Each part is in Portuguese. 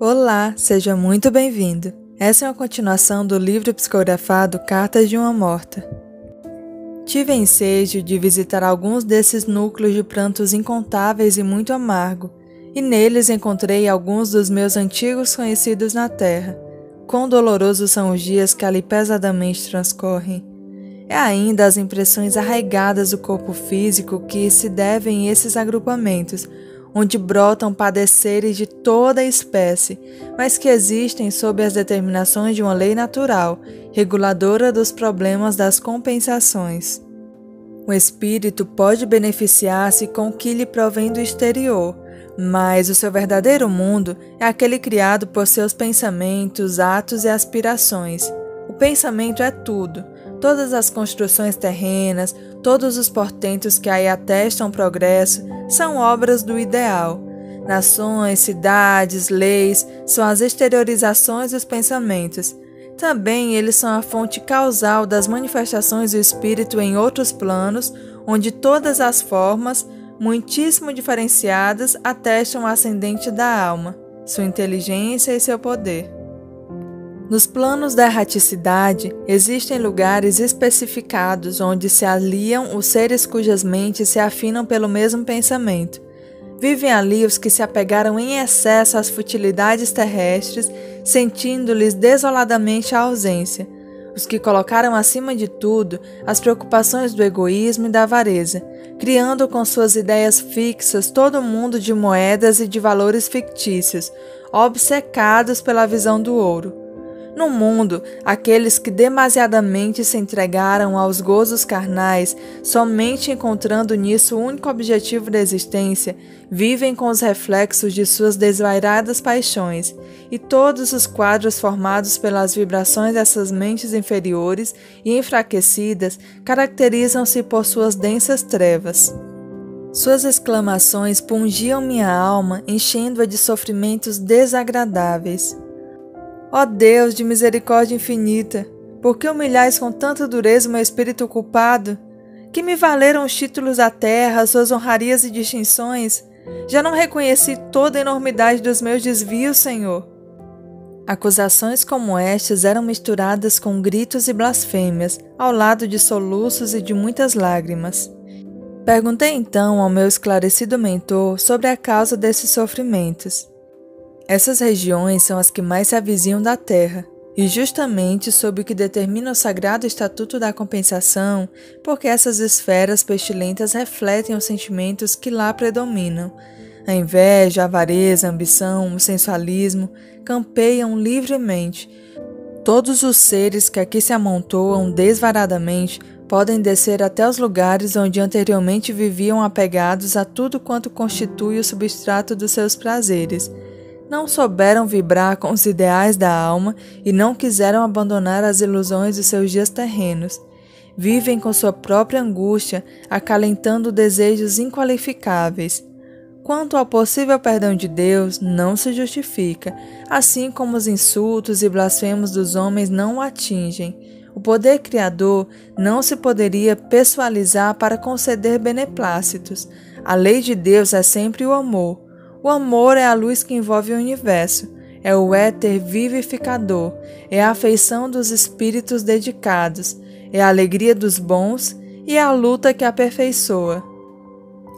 Olá, seja muito bem-vindo. Essa é uma continuação do livro psicografado Cartas de uma Morta. Tive ensejo de visitar alguns desses núcleos de prantos incontáveis e muito amargo, e neles encontrei alguns dos meus antigos conhecidos na terra. Quão dolorosos são os dias que ali pesadamente transcorrem. É ainda as impressões arraigadas do corpo físico que se devem a esses agrupamentos, onde brotam padeceres de toda espécie, mas que existem sob as determinações de uma lei natural, reguladora dos problemas das compensações. O espírito pode beneficiar-se com o que lhe provém do exterior, mas o seu verdadeiro mundo é aquele criado por seus pensamentos, atos e aspirações. O pensamento é tudo, todas as construções terrenas, todos os portentos que aí atestam progresso, são obras do ideal. Nações, cidades, leis são as exteriorizações dos pensamentos. Também eles são a fonte causal das manifestações do espírito em outros planos, onde todas as formas, muitíssimo diferenciadas, atestam o ascendente da alma, sua inteligência e seu poder. Nos planos da erraticidade, existem lugares especificados onde se aliam os seres cujas mentes se afinam pelo mesmo pensamento. Vivem ali os que se apegaram em excesso às futilidades terrestres, sentindo-lhes desoladamente a ausência. Os que colocaram acima de tudo as preocupações do egoísmo e da avareza, criando com suas ideias fixas todo mundo de moedas e de valores fictícios, obcecados pela visão do ouro. No mundo, aqueles que demasiadamente se entregaram aos gozos carnais, somente encontrando nisso o único objetivo da existência, vivem com os reflexos de suas desvairadas paixões, e todos os quadros formados pelas vibrações dessas mentes inferiores e enfraquecidas caracterizam-se por suas densas trevas. Suas exclamações pungiam minha alma, enchendo-a de sofrimentos desagradáveis. Ó Deus de misericórdia infinita, por que humilhais com tanta dureza o meu espírito culpado? Que me valeram os títulos da terra, suas honrarias e distinções? Já não reconheci toda a enormidade dos meus desvios, Senhor. Acusações como estas eram misturadas com gritos e blasfêmias, ao lado de soluços e de muitas lágrimas. Perguntei então ao meu esclarecido mentor sobre a causa desses sofrimentos. Essas regiões são as que mais se avizinham da Terra, e justamente sob o que determina o sagrado estatuto da compensação, porque essas esferas pestilentas refletem os sentimentos que lá predominam. A inveja, a avareza, a ambição, o sensualismo campeiam livremente. Todos os seres que aqui se amontoam desvaradamente podem descer até os lugares onde anteriormente viviam apegados a tudo quanto constitui o substrato dos seus prazeres não souberam vibrar com os ideais da alma e não quiseram abandonar as ilusões de seus dias terrenos. Vivem com sua própria angústia, acalentando desejos inqualificáveis. Quanto ao possível perdão de Deus, não se justifica, assim como os insultos e blasfemos dos homens não o atingem. O poder criador não se poderia pessoalizar para conceder beneplácitos. A lei de Deus é sempre o amor. O amor é a luz que envolve o universo, é o éter vivificador, é a afeição dos espíritos dedicados, é a alegria dos bons e é a luta que aperfeiçoa.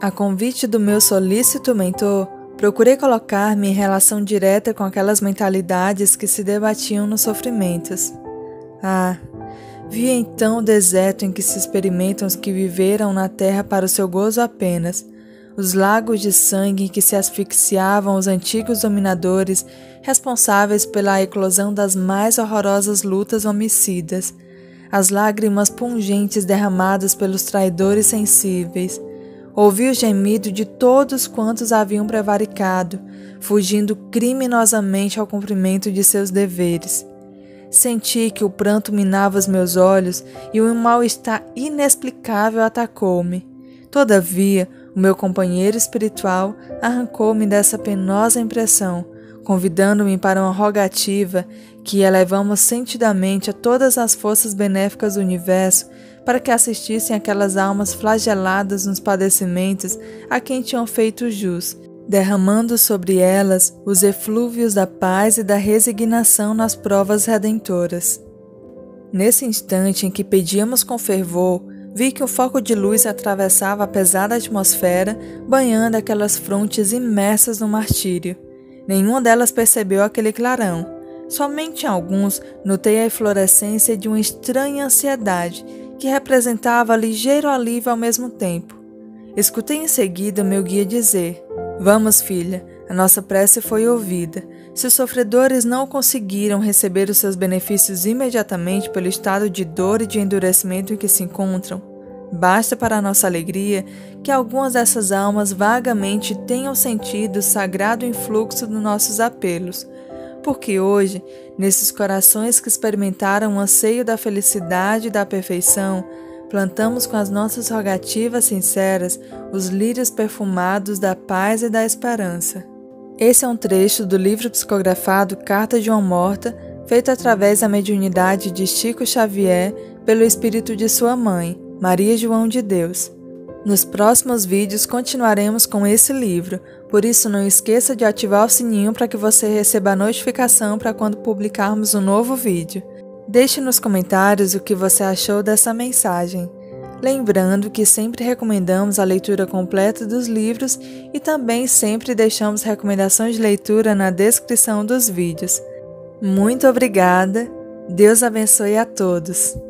A convite do meu solícito mentor, procurei colocar-me em relação direta com aquelas mentalidades que se debatiam nos sofrimentos. Ah, vi então o deserto em que se experimentam os que viveram na terra para o seu gozo apenas os lagos de sangue em que se asfixiavam os antigos dominadores responsáveis pela eclosão das mais horrorosas lutas homicidas, as lágrimas pungentes derramadas pelos traidores sensíveis. Ouvi o gemido de todos quantos haviam prevaricado, fugindo criminosamente ao cumprimento de seus deveres. Senti que o pranto minava os meus olhos e um mal-estar inexplicável atacou-me. Todavia, o meu companheiro espiritual arrancou-me dessa penosa impressão, convidando-me para uma rogativa que elevamos sentidamente a todas as forças benéficas do universo para que assistissem aquelas almas flageladas nos padecimentos a quem tinham feito jus, derramando sobre elas os eflúvios da paz e da resignação nas provas redentoras. Nesse instante em que pedíamos com fervor, vi que o foco de luz atravessava a pesada atmosfera, banhando aquelas frontes imersas no martírio. Nenhuma delas percebeu aquele clarão. Somente em alguns notei a eflorescência de uma estranha ansiedade que representava ligeiro alívio ao mesmo tempo. Escutei em seguida meu guia dizer: Vamos, filha, a nossa prece foi ouvida. Se os sofredores não conseguiram receber os seus benefícios imediatamente pelo estado de dor e de endurecimento em que se encontram, basta para nossa alegria que algumas dessas almas vagamente tenham sentido o sagrado influxo dos nossos apelos, porque hoje, nesses corações que experimentaram o anseio da felicidade e da perfeição, plantamos com as nossas rogativas sinceras os lírios perfumados da paz e da esperança. Esse é um trecho do livro psicografado Carta de uma Morta, feito através da mediunidade de Chico Xavier pelo espírito de sua mãe, Maria João de Deus. Nos próximos vídeos continuaremos com esse livro, por isso não esqueça de ativar o sininho para que você receba a notificação para quando publicarmos um novo vídeo. Deixe nos comentários o que você achou dessa mensagem. Lembrando que sempre recomendamos a leitura completa dos livros e também sempre deixamos recomendações de leitura na descrição dos vídeos. Muito obrigada, Deus abençoe a todos.